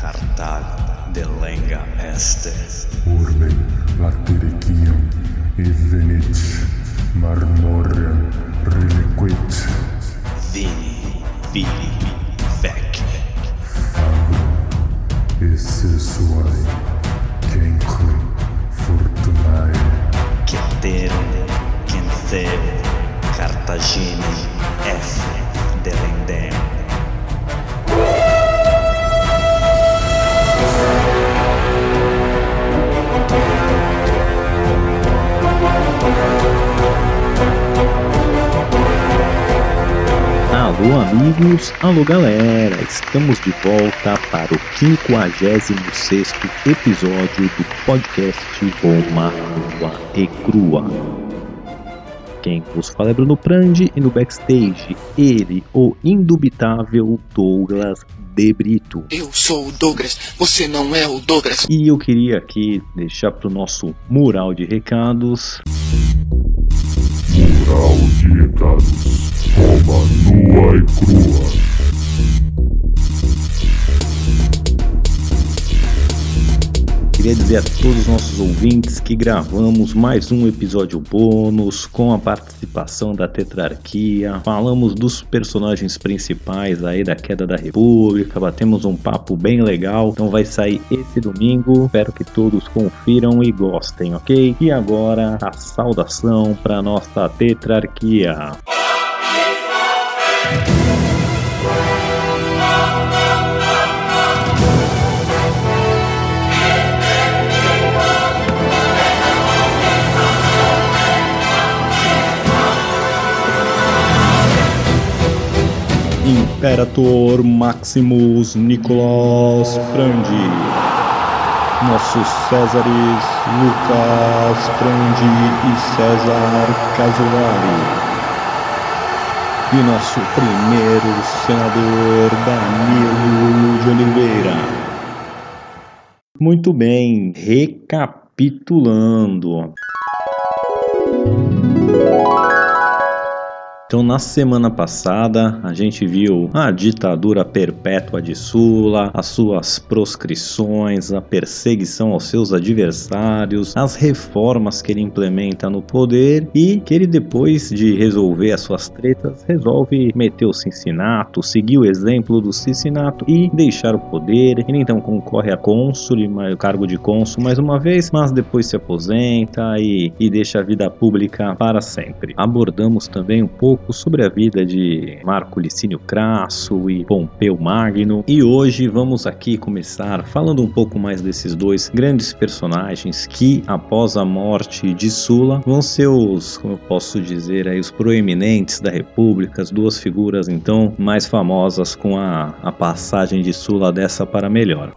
Cartal de lenga este. Urbe latericium evenit marmorem reliquit Vini, vili, vec. fabrum esse suae cenque fortunae Ceterum, Cenceu, Cartagine, F. Delendem. Alô amigos, alô galera, estamos de volta para o 56 episódio do podcast Roma Nua e Crua. Quem vos fala é Bruno Prandi e no backstage ele, o indubitável Douglas De Brito. Eu sou o Douglas, você não é o Douglas. E eu queria aqui deixar para o nosso mural de recados mural de recados Roma nua e crua Queria dizer a todos os nossos ouvintes que gravamos mais um episódio bônus com a participação da Tetrarquia. Falamos dos personagens principais aí da Queda da República, batemos um papo bem legal. Então vai sair esse domingo. Espero que todos confiram e gostem, ok? E agora a saudação para nossa Tetrarquia. Imperator Maximus Nicolas Prandi. Nossos Césares Lucas Prandi e César Casolari. E nosso primeiro senador Danilo de Oliveira. Muito bem, recapitulando. Então, na semana passada, a gente viu a ditadura perpétua de Sula, as suas proscrições, a perseguição aos seus adversários, as reformas que ele implementa no poder e que ele, depois de resolver as suas tretas, resolve meter o Cincinato, seguir o exemplo do Cincinato e deixar o poder. Ele então concorre a cônsul, o cargo de cônsul mais uma vez, mas depois se aposenta e, e deixa a vida pública para sempre. Abordamos também um pouco sobre a vida de Marco Licínio Crasso e Pompeu Magno. E hoje vamos aqui começar falando um pouco mais desses dois grandes personagens que, após a morte de Sula, vão ser os, como eu posso dizer, aí, os proeminentes da República, as duas figuras então mais famosas com a, a passagem de Sula dessa para melhor.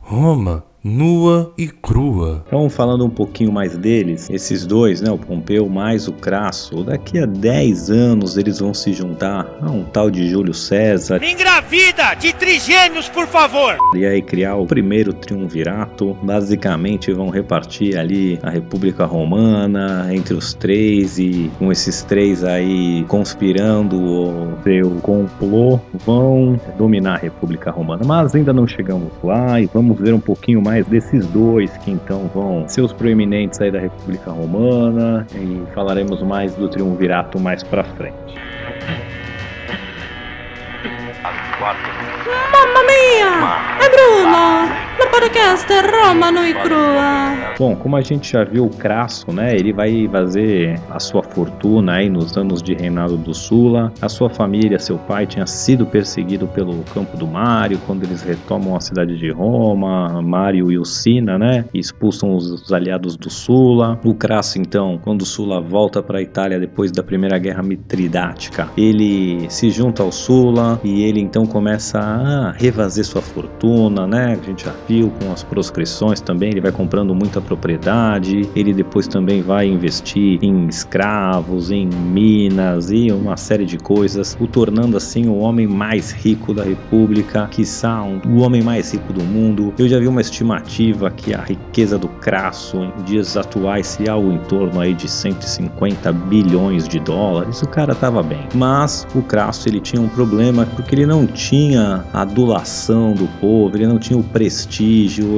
Roma, nua e crua. Então, falando um pouquinho mais deles, esses dois, né, o Pompeu mais o Crasso, daqui a 10 anos eles vão se juntar a um tal de Júlio César Engravida de trigêmeos, por favor! e aí criar o primeiro triunvirato. Basicamente vão repartir ali a República Romana entre os três e com esses três aí conspirando o seu complô vão dominar a República Romana. Mas ainda não chegamos lá e vamos ver um pouquinho mais desses dois que então vão ser os proeminentes aí da República Romana e falaremos mais do triunvirato mais pra frente. Mamma mia! È Bruno! No podcast Roma no e crua. Bom, como a gente já viu o Crasso, né? Ele vai fazer a sua fortuna aí nos anos de reinado do Sula. A sua família, seu pai, tinha sido perseguido pelo campo do Mário quando eles retomam a cidade de Roma. Mário e o Sina, né? E expulsam os, os aliados do Sula. O Crasso, então, quando o Sula volta para a Itália depois da Primeira Guerra Mitridática, ele se junta ao Sula e ele então começa a refazer sua fortuna, né? A gente já viu com as proscrições também, ele vai comprando muita propriedade, ele depois também vai investir em escravos, em minas e uma série de coisas, o tornando assim o homem mais rico da República, quiçá um, o homem mais rico do mundo. Eu já vi uma estimativa que a riqueza do Crasso em dias atuais se algo em torno aí de 150 bilhões de dólares. O cara tava bem. Mas o Crasso ele tinha um problema porque ele não tinha a adulação do povo, ele não tinha o prestígio.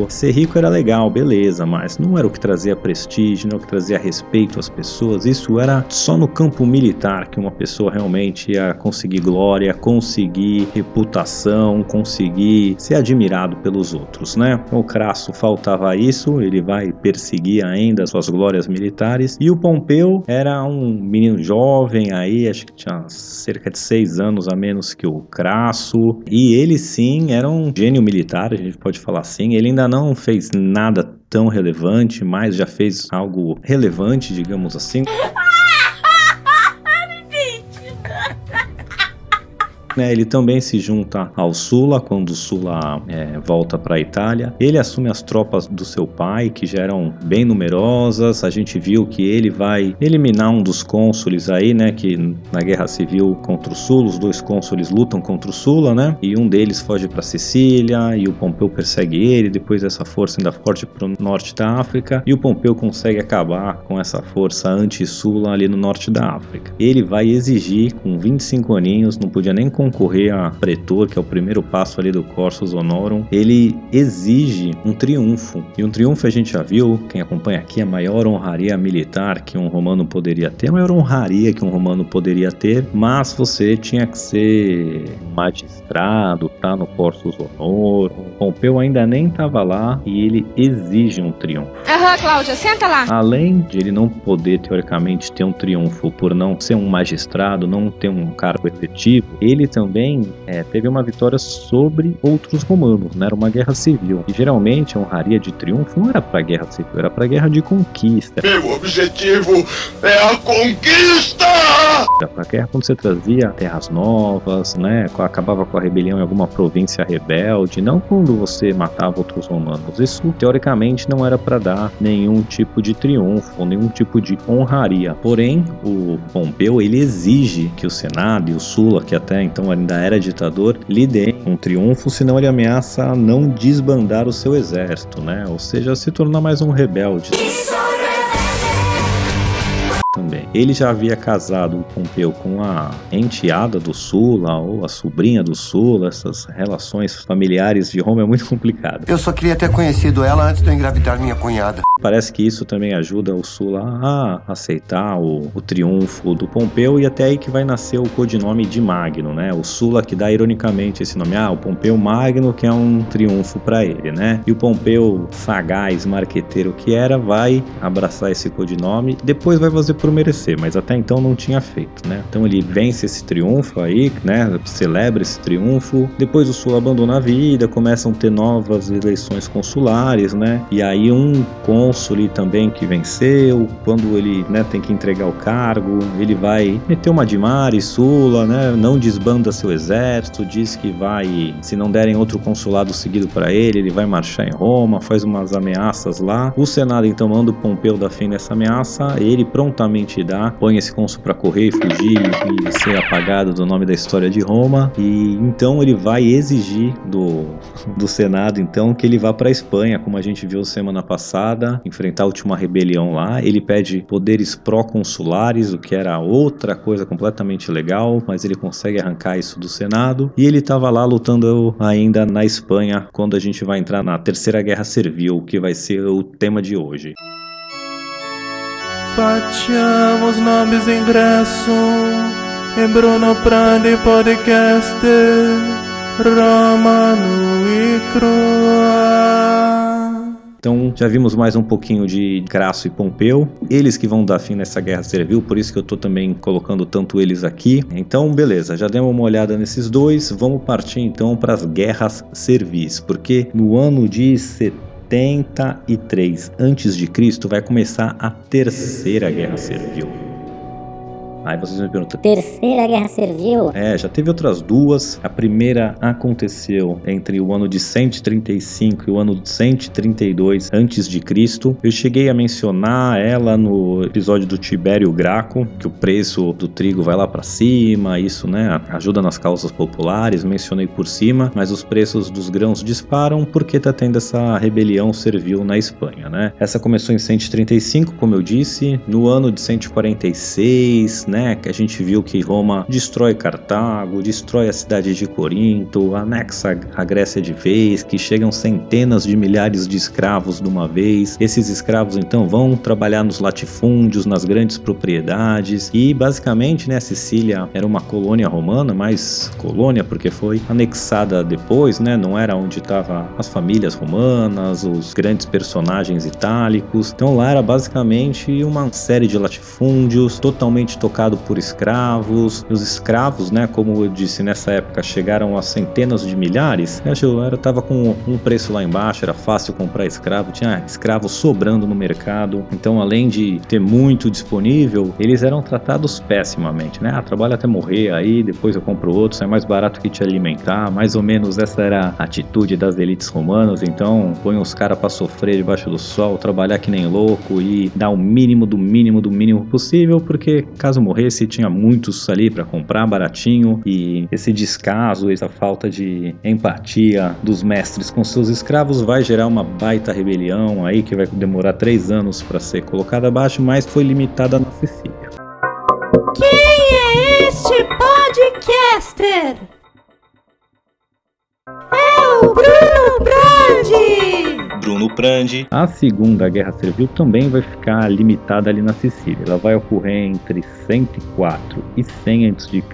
Ser rico era legal, beleza, mas não era o que trazia prestígio, não era o que trazia respeito às pessoas. Isso era só no campo militar que uma pessoa realmente ia conseguir glória, conseguir reputação, conseguir ser admirado pelos outros, né? O Crasso faltava isso, ele vai perseguir ainda suas glórias militares. E o Pompeu era um menino jovem aí, acho que tinha cerca de seis anos a menos que o Crasso. E ele sim era um gênio militar, a gente pode falar assim. Ele ainda não fez nada tão relevante, mas já fez algo relevante, digamos assim. Né, ele também se junta ao Sula quando o Sula é, volta para a Itália. Ele assume as tropas do seu pai, que já eram bem numerosas. A gente viu que ele vai eliminar um dos cônsules aí, né? Que na guerra civil contra o Sula, os dois cônsules lutam contra o Sula, né? E um deles foge para Sicília e o Pompeu persegue ele. Depois essa força ainda forte para o norte da África e o Pompeu consegue acabar com essa força anti-Sula ali no norte da África. Ele vai exigir, com 25 aninhos, não podia nem concorrer a pretor, que é o primeiro passo ali do Corsus Honorum, ele exige um triunfo. E um triunfo a gente já viu, quem acompanha aqui, a maior honraria militar que um romano poderia ter, a maior honraria que um romano poderia ter, mas você tinha que ser magistrado, tá no Corsus Honorum. Pompeu ainda nem estava lá e ele exige um triunfo. Aham, Cláudia, senta lá. Além de ele não poder, teoricamente, ter um triunfo por não ser um magistrado, não ter um cargo efetivo, ele também é, teve uma vitória sobre outros romanos, né? Era uma guerra civil. E geralmente a honraria de triunfo não era para guerra civil, era para guerra de conquista. Meu objetivo é a conquista! Era pra guerra quando você trazia terras novas, né? Acabava com a rebelião em alguma província rebelde, não quando você matava outros romanos. Isso teoricamente não era para dar nenhum tipo de triunfo, nenhum tipo de honraria. Porém, o Pompeu ele exige que o Senado e o Sula, que até então ainda era ditador, lhe deem um triunfo, senão ele ameaça não desbandar o seu exército, né? Ou seja, se tornar mais um rebelde. Também. Ele já havia casado o Pompeu com a enteada do Sula ou a sobrinha do Sula. Essas relações familiares de Roma é muito complicado. Eu só queria ter conhecido ela antes de eu engravidar minha cunhada. Parece que isso também ajuda o Sula a aceitar o, o, triunfo do Pompeu e até aí que vai nascer o codinome de Magno, né? O Sula que dá ironicamente esse nome, ah, o Pompeu Magno que é um triunfo para ele, né? E o Pompeu sagaz, marqueteiro que era, vai abraçar esse codinome, depois vai fazer por merecer, mas até então não tinha feito, né? Então ele vence esse triunfo aí, né? Celebra esse triunfo. Depois o Sula abandona a vida, começam a ter novas eleições consulares, né? E aí um com cônsul também que venceu, quando ele né, tem que entregar o cargo, ele vai meter uma de Mari, Sula, né, não desbanda seu exército, diz que vai, se não derem outro consulado seguido para ele, ele vai marchar em Roma, faz umas ameaças lá. O Senado então manda o Pompeu dar fim nessa ameaça, ele prontamente dá, põe esse cônsul para correr, fugir e ser apagado do nome da história de Roma, e então ele vai exigir do, do Senado então que ele vá para Espanha, como a gente viu semana passada, enfrentar a última rebelião lá. Ele pede poderes pró-consulares, o que era outra coisa completamente legal, mas ele consegue arrancar isso do Senado. E ele estava lá lutando ainda na Espanha quando a gente vai entrar na Terceira Guerra Servil, que vai ser o tema de hoje. Facciamo snobis ingresso in Bruno Prandi Podcast Romano e Crua. Então já vimos mais um pouquinho de Crasso e Pompeu. Eles que vão dar fim nessa guerra servil, por isso que eu tô também colocando tanto eles aqui. Então, beleza, já demos uma olhada nesses dois. Vamos partir então para as guerras servis, porque no ano de 73 a.C. vai começar a terceira guerra servil. Aí vocês me perguntam, Terceira Guerra Servil? é, já teve outras duas. A primeira aconteceu entre o ano de 135 e o ano de 132 antes de Cristo. Eu cheguei a mencionar ela no episódio do Tibério Graco, que o preço do trigo vai lá para cima, isso, né, ajuda nas causas populares, mencionei por cima, mas os preços dos grãos disparam porque tá tendo essa rebelião servil na Espanha, né? Essa começou em 135, como eu disse, no ano de 146, né, que a gente viu que Roma destrói Cartago, destrói a cidade de Corinto, anexa a Grécia de vez, que chegam centenas de milhares de escravos de uma vez. Esses escravos então vão trabalhar nos latifúndios, nas grandes propriedades e basicamente, né, Sicília era uma colônia romana, mas colônia porque foi anexada depois, né, não era onde estavam as famílias romanas, os grandes personagens itálicos. Então lá era basicamente uma série de latifúndios totalmente tocado por escravos. Os escravos, né, como eu disse nessa época, chegaram a centenas de milhares. Eu acho era tava com um preço lá embaixo, era fácil comprar escravo, tinha escravos sobrando no mercado. Então, além de ter muito disponível, eles eram tratados pessimamente, né? Ah, trabalha até morrer aí, depois eu compro outro, é mais barato que te alimentar. Mais ou menos essa era a atitude das elites romanas. Então, põe os caras para sofrer debaixo do sol, trabalhar que nem louco e dar o mínimo do mínimo do mínimo possível, porque caso morresse, tinha muitos ali para comprar baratinho e esse descaso, essa falta de empatia dos mestres com seus escravos vai gerar uma baita rebelião aí que vai demorar três anos para ser colocada abaixo, mas foi limitada na Sicília. Quem é este podcaster? É o Bruno Brandi! Bruno Prandi, A Segunda Guerra Servil também vai ficar limitada ali na Sicília. Ela vai ocorrer entre 104 e 100 a.C.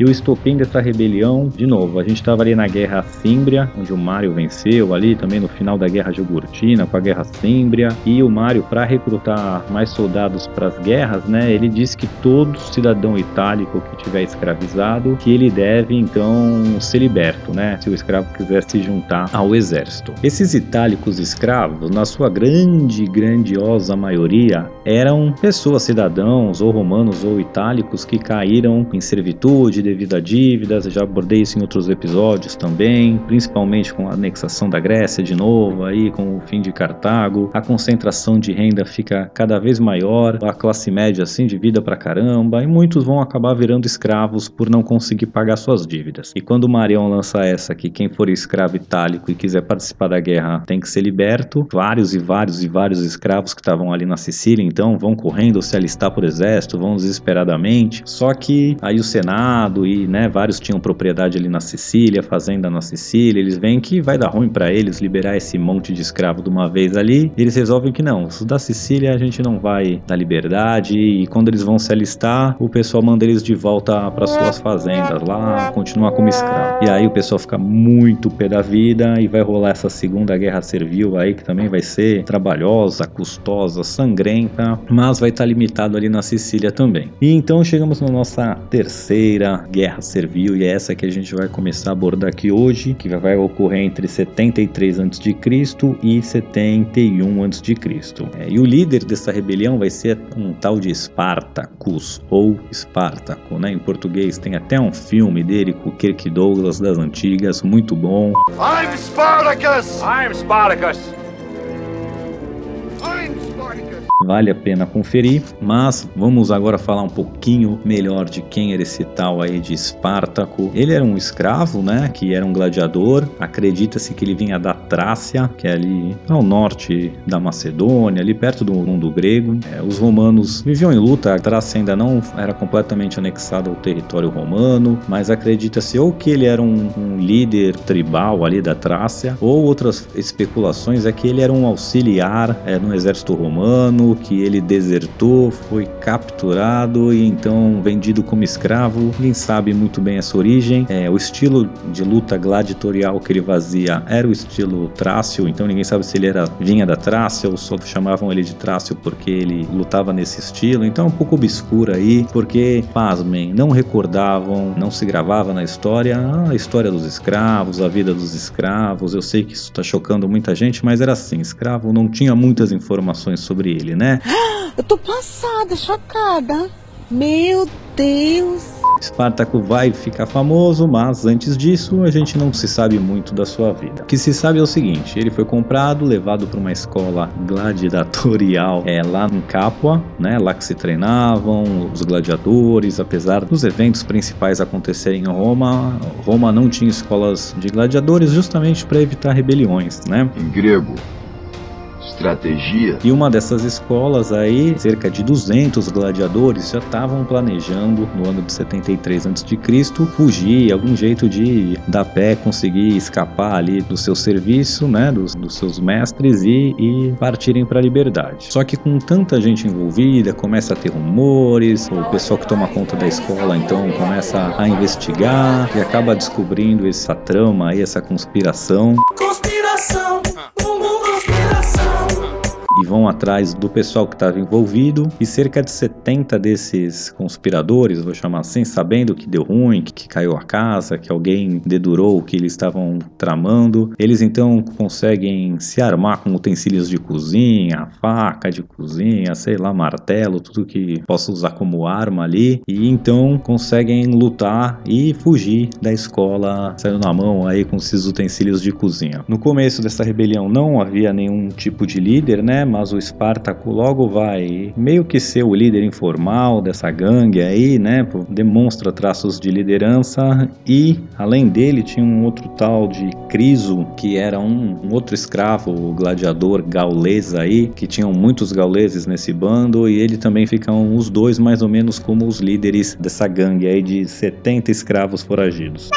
E o estopim dessa rebelião, de novo, a gente estava ali na Guerra Símbria, onde o Mário venceu ali, também no final da Guerra Jugurtina, com a Guerra Símbria. E o Mário, para recrutar mais soldados para as guerras, né, ele disse que todo cidadão itálico que tiver escravizado, que ele deve então ser liberto, né, se o escravo quiser se juntar ao exército. Esses itálicos escravos, na sua grande, grandiosa maioria, eram pessoas, cidadãos, ou romanos ou itálicos, que caíram em servitude devido a dívidas. Eu já abordei isso em outros episódios também, principalmente com a anexação da Grécia de novo, aí com o fim de Cartago. A concentração de renda fica cada vez maior, a classe média assim de vida pra caramba, e muitos vão acabar virando escravos por não conseguir pagar suas dívidas. E quando o Marion lança essa que quem for escravo itálico e quiser participar da guerra tem que ser liberto, vários e vários e vários escravos que estavam ali na Sicília, então vão correndo se alistar por exército, vão desesperadamente. Só que aí o Senado e, né, vários tinham propriedade ali na Sicília, fazenda na Sicília, eles veem que vai dar ruim para eles liberar esse monte de escravo de uma vez ali. Eles resolvem que não, os da Sicília a gente não vai dar liberdade e quando eles vão se alistar, o pessoal manda eles de volta para suas fazendas lá, continuar como escravo. E aí o pessoal fica muito pé da vida e vai rolar essa segunda guerra servil aí que também vai ser trabalhosa, custosa, sangrenta, mas vai estar limitado ali na Sicília também. E então chegamos na nossa terceira guerra servil e é essa que a gente vai começar a abordar aqui hoje, que vai ocorrer entre 73 a.C. e 71 a.C. É, e o líder dessa rebelião vai ser um tal de Spartacus ou Espartaco, né? Em português tem até um filme dele com o Kirk Douglas das antigas, muito bom. I'm! Spartacus. I'm Spartacus! Vale a pena conferir, mas vamos agora falar um pouquinho melhor de quem era esse tal aí de Espartaco. Ele era um escravo, né, que era um gladiador. Acredita-se que ele vinha da Trácia, que é ali ao norte da Macedônia, ali perto do mundo grego. É, os romanos viviam em luta, a Trácia ainda não era completamente anexada ao território romano, mas acredita-se ou que ele era um, um líder tribal ali da Trácia, ou outras especulações é que ele era um auxiliar é, no exército romano, que ele desertou, foi capturado e então vendido como escravo. Ninguém sabe muito bem essa origem. É, o estilo de luta gladiatorial que ele fazia era o estilo Trácio, então ninguém sabe se ele era vinha da Trácia ou só chamavam ele de Trácio porque ele lutava nesse estilo. Então é um pouco obscuro aí, porque, pasmem, não recordavam, não se gravava na história a história dos escravos, a vida dos escravos. Eu sei que isso está chocando muita gente, mas era assim: escravo não tinha muitas informações sobre ele, né? Eu tô passada, chocada. Meu Deus! Espartaco vai ficar famoso, mas antes disso a gente não se sabe muito da sua vida. O que se sabe é o seguinte: ele foi comprado, levado para uma escola gladiatorial é, lá em Capua, né? Lá que se treinavam os gladiadores. Apesar dos eventos principais acontecerem em Roma, Roma não tinha escolas de gladiadores justamente para evitar rebeliões, né? Em grego, estratégia. E uma dessas escolas aí, cerca de 200 gladiadores já estavam planejando no ano de 73 a.C. fugir, algum jeito de da pé conseguir escapar ali do seu serviço, né, dos, dos seus mestres e, e partirem para a liberdade. Só que com tanta gente envolvida, começa a ter rumores, o pessoal que toma conta da escola então começa a investigar e acaba descobrindo essa trama aí, essa conspiração. Conspiração. Vão atrás do pessoal que estava envolvido e cerca de 70 desses conspiradores, vou chamar assim, sabendo que deu ruim, que, que caiu a casa, que alguém dedurou o que eles estavam tramando, eles então conseguem se armar com utensílios de cozinha, faca de cozinha, sei lá, martelo, tudo que possa usar como arma ali e então conseguem lutar e fugir da escola, saindo na mão aí com esses utensílios de cozinha. No começo dessa rebelião não havia nenhum tipo de líder, né? Mas o Espartaco logo vai meio que ser o líder informal dessa gangue aí, né? Demonstra traços de liderança e além dele tinha um outro tal de Criso, que era um, um outro escravo, o gladiador gaulês aí, que tinham muitos gauleses nesse bando e ele também ficam os dois mais ou menos como os líderes dessa gangue aí de 70 escravos foragidos.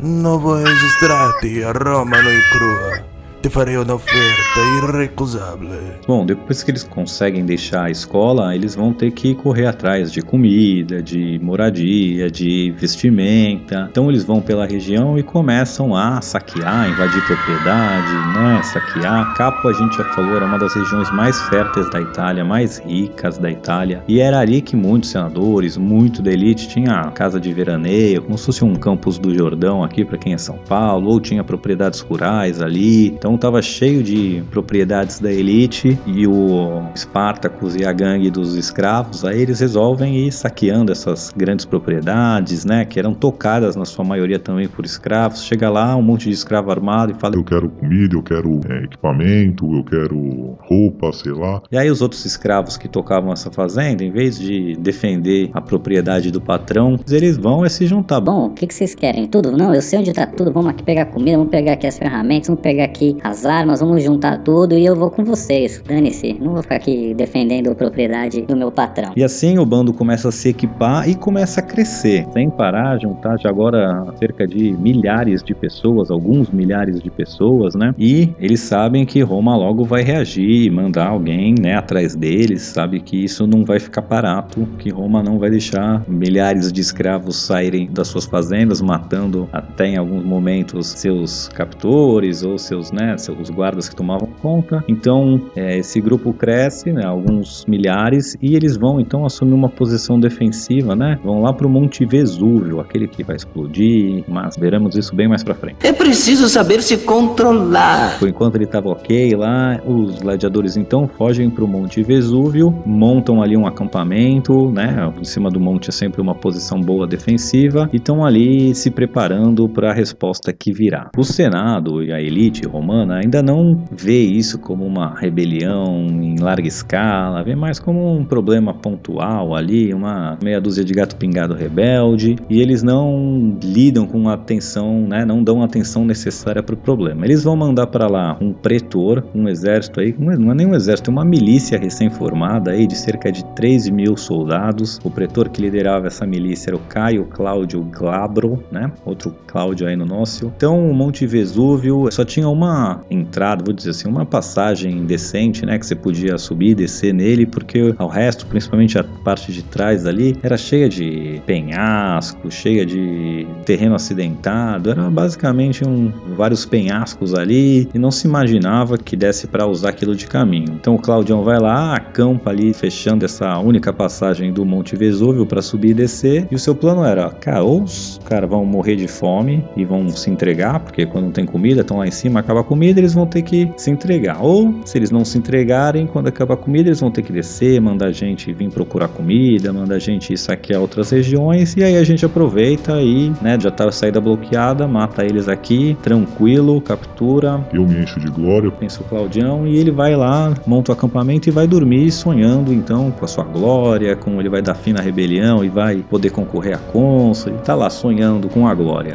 Novo registrati a Roma noi crua. Te farei uma oferta irrecusável. Bom, depois que eles conseguem deixar a escola, eles vão ter que correr atrás de comida, de moradia, de vestimenta. Então eles vão pela região e começam a saquear, invadir propriedade, né? Saquear. Capo, a gente já falou, era uma das regiões mais férteis da Itália, mais ricas da Itália. E era ali que muitos senadores, muito da elite, tinha casa de veraneio, como se fosse um campus do Jordão aqui para quem é São Paulo, ou tinha propriedades rurais ali. Então estava cheio de propriedades da elite e o Spartacus e a gangue dos escravos, aí eles resolvem ir saqueando essas grandes propriedades, né, que eram tocadas na sua maioria também por escravos. Chega lá um monte de escravo armado e fala: Eu quero comida, eu quero é, equipamento, eu quero roupa, sei lá. E aí os outros escravos que tocavam essa fazenda, em vez de defender a propriedade do patrão, eles vão é se juntar. Bom, o que, que vocês querem? Tudo? Não, eu sei onde tá tudo. Vamos aqui pegar comida, vamos pegar aqui as ferramentas, vamos pegar aqui as armas, vamos juntar tudo e eu vou com vocês. Dane-se, não vou ficar aqui defendendo a propriedade do meu patrão. E assim o bando começa a se equipar e começa a crescer, sem parar, juntar já agora cerca de milhares de pessoas, alguns milhares de pessoas, né? E eles sabem que Roma logo vai reagir, mandar alguém, né, atrás deles, sabe que isso não vai ficar barato, que Roma não vai deixar milhares de escravos saírem das suas fazendas, matando até em alguns momentos seus captores ou seus, né, seus guardas que tomavam conta. Então, é, esse grupo cresce, né, alguns milhares, e eles vão então assumir uma posição defensiva, né? Vão lá para o Monte Vesúvio, aquele que vai explodir, mas veremos isso bem mais para frente. É preciso saber se controlar. Por enquanto ele estava ok lá, os gladiadores então fogem para o Monte Vesúvio, montam ali um acampamento, né? Em cima do monte é sempre uma posição boa defensiva, e estão ali se preparando para a resposta que virá. O Senado e a elite romana ainda não vê isso como uma rebelião em larga escala, vê mais como um problema pontual ali, uma meia dúzia de gato pingado rebelde, e eles não lidam com a atenção, né? Não dão a atenção necessária para o problema. Eles vão mandar para lá um pretor, um exército aí, não é nem um exército, é uma milícia recém-formada aí de cerca de 3 mil soldados. O pretor que liderava essa milícia era o Caio Cláudio Glabro, né? Outro Cláudio aí no nosso. Então o Monte Vesúvio só tinha uma entrada, vou dizer assim, uma passagem decente, né? Que você podia subir e descer nele, porque ao resto, principalmente a parte de trás ali, era cheia de penhasco, cheia de terreno acidentado. Era basicamente um, vários penhascos ali e não se imaginava que desse para usar aquilo de caminho. Então o Claudião vai lá, acampa ali, fechando essa única passagem do Monte Vesúvio para subir e descer. E o seu plano era, cara, ou os caras vão morrer de fome e vão se entregar, porque quando não tem comida, estão lá em cima, acaba a comida, eles vão ter que se entregar. Ou, se eles não se entregarem, quando acabar a comida, eles vão ter que descer, mandar a gente vir procurar comida, mandar a gente ir saquear outras regiões. E aí a gente aproveita e, né, já tá a saída bloqueada, mata eles aqui, tranquilo, captura. Eu me encho de glória. Pensa o Claudião e ele vai lá, monta o acampamento e vai dormir sonhando então com a sua glória, com ele vai dar fim na rebelião e vai poder concorrer a cônsul. E tá lá sonhando com a glória.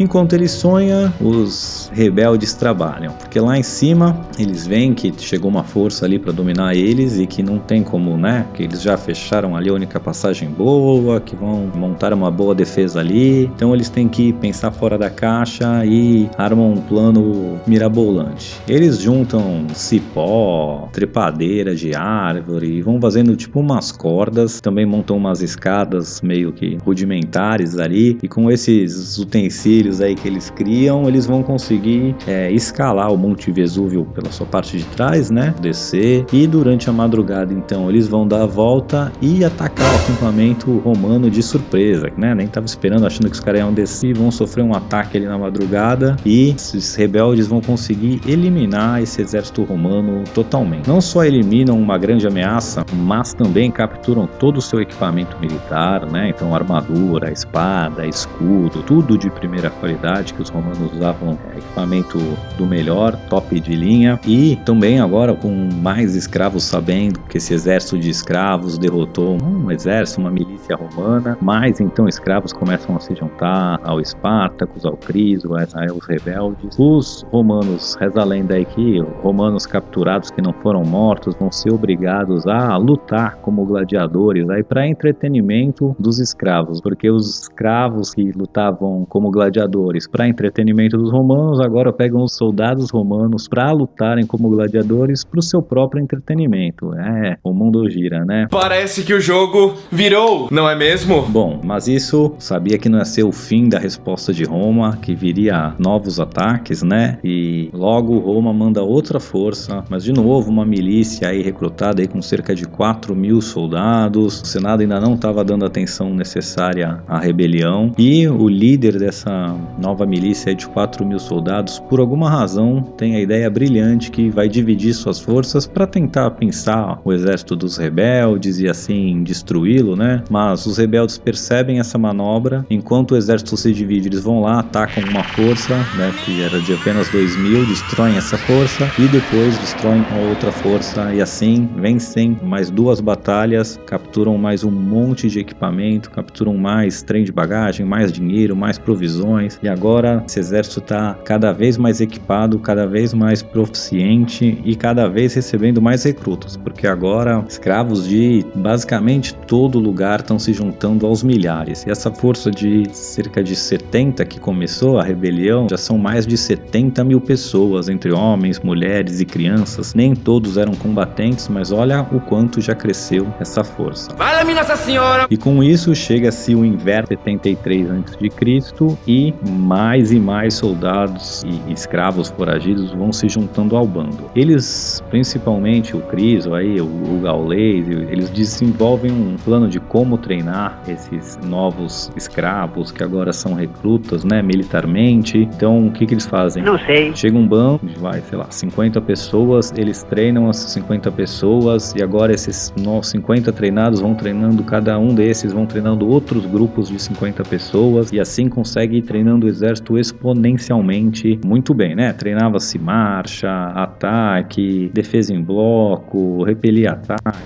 Enquanto ele sonha, os rebeldes trabalham, porque lá em cima eles veem que chegou uma força ali para dominar eles e que não tem como, né? Que eles já fecharam ali a única passagem boa, que vão montar uma boa defesa ali. Então eles têm que pensar fora da caixa e armam um plano mirabolante. Eles juntam cipó, trepadeira de árvore e vão fazendo tipo umas cordas, também montam umas escadas meio que rudimentares ali e com esses utensílios aí que eles criam, eles vão conseguir é, escalar o Monte Vesúvio pela sua parte de trás, né? Descer e durante a madrugada, então, eles vão dar a volta e atacar o acampamento romano de surpresa, né? Nem tava esperando, achando que os caras iam descer, vão sofrer um ataque ali na madrugada e esses rebeldes vão conseguir eliminar esse exército romano totalmente. Não só eliminam uma grande ameaça, mas também capturam todo o seu equipamento militar, né? Então, armadura, espada, escudo, tudo de primeira qualidade que os romanos usavam é, equipamento do melhor, top de linha. E também agora com mais escravos sabendo que esse exército de escravos derrotou um exército, uma milícia romana, mais então escravos começam a se juntar ao Espartacus, ao Criso, aos rebeldes. Os romanos, reza a lenda aí que romanos capturados que não foram mortos vão ser obrigados a lutar como gladiadores aí para entretenimento dos escravos, porque os escravos que lutavam como gladiadores para entretenimento dos romanos agora pegam os soldados romanos para lutarem como gladiadores para o seu próprio entretenimento. É, o mundo gira, né? Parece que o jogo virou, não é mesmo? Bom, mas isso sabia que não ia ser o fim da resposta de Roma, que viria novos ataques, né? E logo Roma manda outra força, mas de novo uma milícia aí recrutada aí com cerca de 4 mil soldados. O Senado ainda não estava dando a atenção necessária à rebelião e o líder dessa nova milícia de 4 mil soldados, por alguma razão, tem a ideia brilhante que vai dividir suas forças para tentar pensar o exército dos rebeldes e assim destruí-lo, né? Mas os rebeldes percebem essa manobra, enquanto o exército se divide, eles vão lá, atacam uma força, né, que era de apenas 2 mil, destroem essa força e depois destroem outra força e assim vencem mais duas batalhas, capturam mais um monte de equipamento, capturam mais trem de bagagem, mais dinheiro, mais provisões e agora esse exército está cada vez mais equipado, cada vez mais proficiente e cada vez recebendo mais recrutas, porque agora escravos de basicamente todo lugar estão se juntando aos milhares. E essa força de cerca de 70 que começou a rebelião já são mais de 70 mil pessoas, entre homens, mulheres e crianças. Nem todos eram combatentes, mas olha o quanto já cresceu essa força. Fala-me, Nossa Senhora! E com isso chega-se o inverno 73 a.C. e mais e mais soldados e escravos foragidos vão se juntando ao bando. Eles, principalmente o Criso, aí, o, o Gaulês, eles desenvolvem um plano de como treinar esses novos escravos que agora são recrutas, né, militarmente. Então, o que, que eles fazem? Não sei. Chega um bando, vai, sei lá, 50 pessoas, eles treinam essas 50 pessoas e agora esses 50 treinados vão treinando cada um desses, vão treinando outros grupos de 50 pessoas e assim consegue ir treinando o exército exponencialmente muito bem, né? Treinava-se marcha, ataque, defesa em bloco, repelir ataque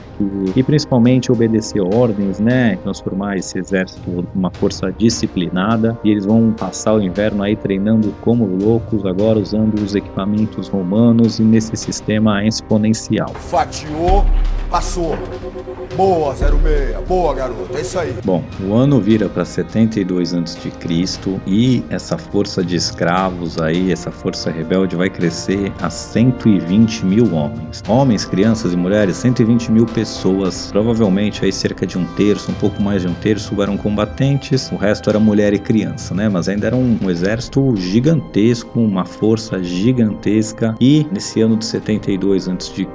e principalmente obedecer ordens, né? Transformar esse exército numa força disciplinada e eles vão passar o inverno aí treinando como loucos, agora usando os equipamentos romanos e nesse sistema exponencial. Fatiou, passou. Boa, 06. Boa, garoto. É isso aí. Bom, o ano vira para 72 a.C. e essa força de escravos aí, essa força rebelde vai crescer a 120 mil homens. Homens, crianças e mulheres, 120 mil pessoas provavelmente aí cerca de um terço, um pouco mais de um terço eram combatentes, o resto era mulher e criança, né? Mas ainda era um, um exército gigantesco, uma força gigantesca e nesse ano de 72 a.C.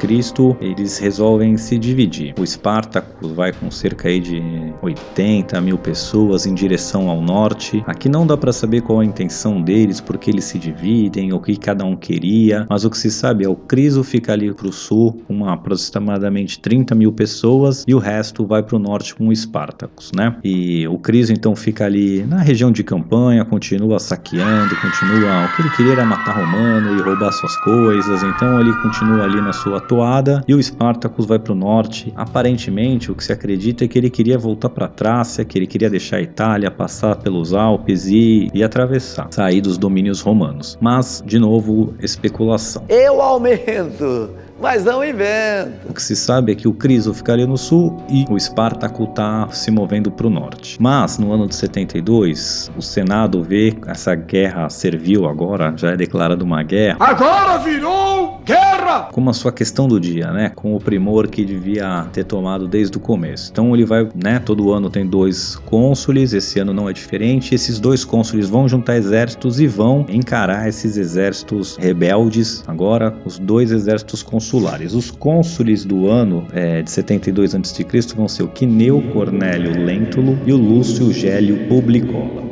eles resolvem se dividir. O Espartacus vai com cerca aí de 80 mil pessoas em direção ao norte. Aqui não dá para saber qual a intenção deles, porque eles se dividem, o que cada um queria, mas o que se sabe é o Criso fica ali para o sul com aproximadamente 30 mil pessoas e o resto vai para o norte com o Espartacus, né? E o Criso então fica ali na região de campanha, continua saqueando, continua. O que ele queria era matar Romano e roubar suas coisas, então ele continua ali na sua toada e o Espartacus vai para o norte. Aparentemente, o que se acredita é que ele queria voltar para Trácia, que ele queria deixar a Itália, passar pelos Alpes e, e atravessar, sair dos domínios romanos. Mas, de novo, especulação. Eu aumento! mas não inventa. O que se sabe é que o Criso ficaria no sul e o Espartaco está se movendo para o norte. Mas no ano de 72, o Senado vê essa guerra servil agora, já é declarada uma guerra. Agora virou guerra! Como a sua questão do dia, né? Com o primor que devia ter tomado desde o começo. Então ele vai, né? Todo ano tem dois cônsules, esse ano não é diferente. Esses dois cônsules vão juntar exércitos e vão encarar esses exércitos rebeldes. Agora, os dois exércitos consulares. Os cônsules do ano é, de 72 a.C. vão ser o Quineu Cornélio Lentulus e o Lúcio Gélio Publicola.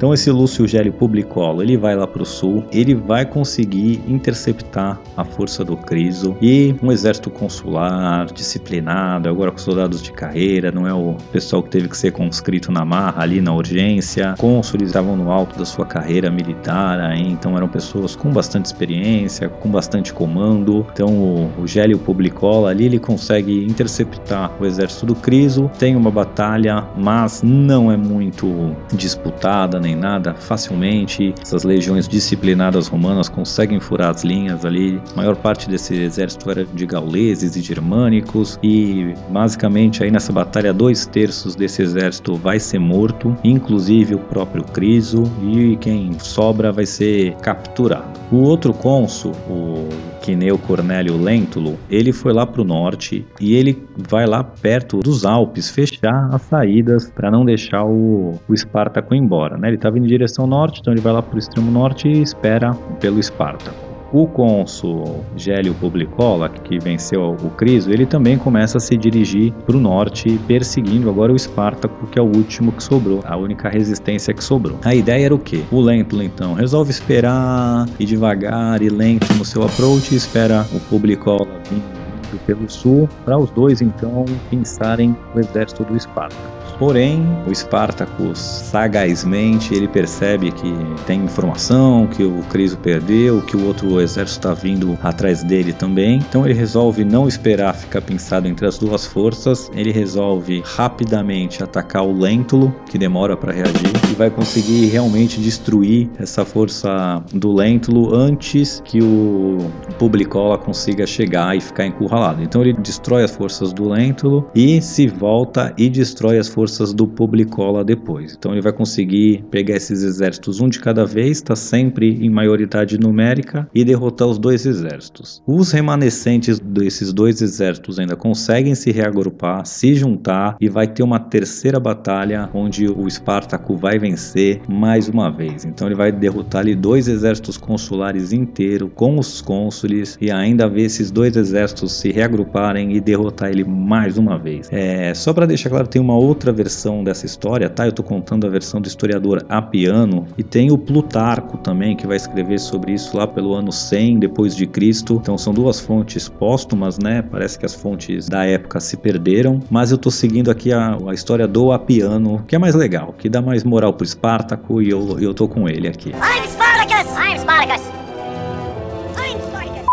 Então esse Lúcio Gélio Publicolo, ele vai lá para o sul, ele vai conseguir interceptar a força do Criso e um exército consular disciplinado, agora com soldados de carreira, não é o pessoal que teve que ser conscrito na marra ali na urgência. Cônsules estavam no alto da sua carreira militar, aí, então eram pessoas com bastante experiência, com bastante comando. Então o, o Gélio Publicola ali ele consegue interceptar o exército do Criso, tem uma batalha, mas não é muito disputada nem nem nada, facilmente essas legiões disciplinadas romanas conseguem furar as linhas ali. A maior parte desse exército era de gauleses e germânicos e basicamente aí nessa batalha dois terços desse exército vai ser morto, inclusive o próprio Criso e quem sobra vai ser capturado. O outro cônsul, o Quineu Cornélio Lentulus, ele foi lá para o norte e ele vai lá perto dos Alpes fechar as saídas para não deixar o, o Espartaco embora. Né? Ele estava indo em direção norte, então ele vai lá para o extremo norte e espera pelo Espartaco. O cônsul Gélio Publicola, que venceu o Criso, ele também começa a se dirigir para o norte, perseguindo agora o Espartaco, que é o último que sobrou, a única resistência que sobrou. A ideia era o quê? O Lento, então, resolve esperar e devagar e lento no seu approach, espera o Publicola vir pelo sul, para os dois então pensarem o exército do Espartaco. Porém, o Spartacus sagazmente ele percebe que tem informação, que o Criso perdeu, que o outro exército está vindo atrás dele também. Então ele resolve não esperar ficar pensado entre as duas forças. Ele resolve rapidamente atacar o Lentulus, que demora para reagir, e vai conseguir realmente destruir essa força do Lentulus antes que o Publicola consiga chegar e ficar encurralado. Então ele destrói as forças do Lentulus e se volta e destrói as forças forças do Publicola depois. Então ele vai conseguir pegar esses exércitos um de cada vez, está sempre em maioridade numérica e derrotar os dois exércitos. Os remanescentes desses dois exércitos ainda conseguem se reagrupar, se juntar e vai ter uma terceira batalha onde o Espartaco vai vencer mais uma vez. Então ele vai derrotar ali dois exércitos consulares inteiros com os cônsules e ainda ver esses dois exércitos se reagruparem e derrotar ele mais uma vez. É, só para deixar claro, tem uma outra versão dessa história, tá? Eu tô contando a versão do historiador Apiano e tem o Plutarco também que vai escrever sobre isso lá pelo ano 100 depois de Cristo. Então são duas fontes póstumas, né? Parece que as fontes da época se perderam, mas eu tô seguindo aqui a, a história do Apiano, que é mais legal, que dá mais moral pro Espartaco e eu, eu tô com ele aqui. Spartacus!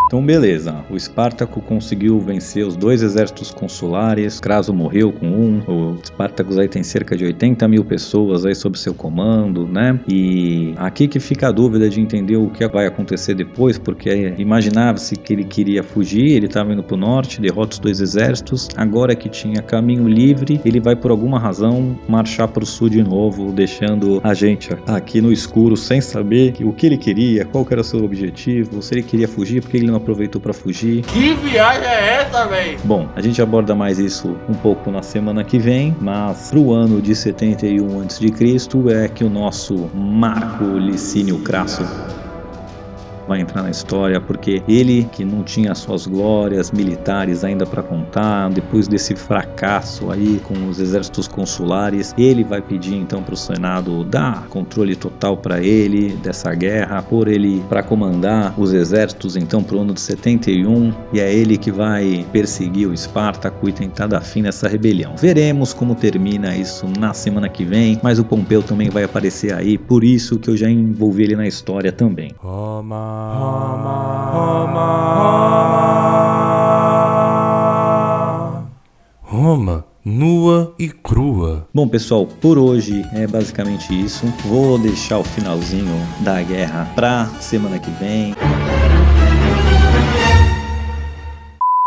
Então, beleza. O Espartaco conseguiu vencer os dois exércitos consulares. Craso morreu com um. O Espartacus aí tem cerca de 80 mil pessoas aí sob seu comando, né? E aqui que fica a dúvida de entender o que vai acontecer depois, porque imaginava-se que ele queria fugir, ele estava indo para o norte, derrota os dois exércitos. Agora que tinha caminho livre, ele vai por alguma razão marchar para o sul de novo, deixando a gente aqui no escuro sem saber o que ele queria, qual era o seu objetivo, se ele queria fugir, porque ele não aproveitou para fugir. Que viagem é essa, velho? Bom, a gente aborda mais isso um pouco na semana que vem, mas pro ano de 71 a.C. é que o nosso Marco Licínio Crasso vai entrar na história, porque ele que não tinha suas glórias militares ainda para contar, depois desse fracasso aí com os exércitos consulares, ele vai pedir então para o Senado dar controle total para ele dessa guerra, por ele para comandar os exércitos então para o ano de 71, e é ele que vai perseguir o Espartaco e tentar dar fim nessa rebelião. Veremos como termina isso na semana que vem, mas o Pompeu também vai aparecer aí, por isso que eu já envolvi ele na história também. Roma. Roma, Roma, Roma, nua e crua. Bom, pessoal, por hoje é basicamente isso. Vou deixar o finalzinho da guerra pra semana que vem.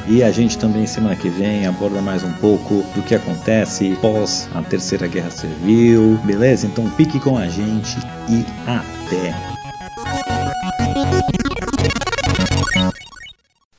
E a gente também semana que vem aborda mais um pouco do que acontece pós a Terceira Guerra Civil, beleza? Então pique com a gente e até!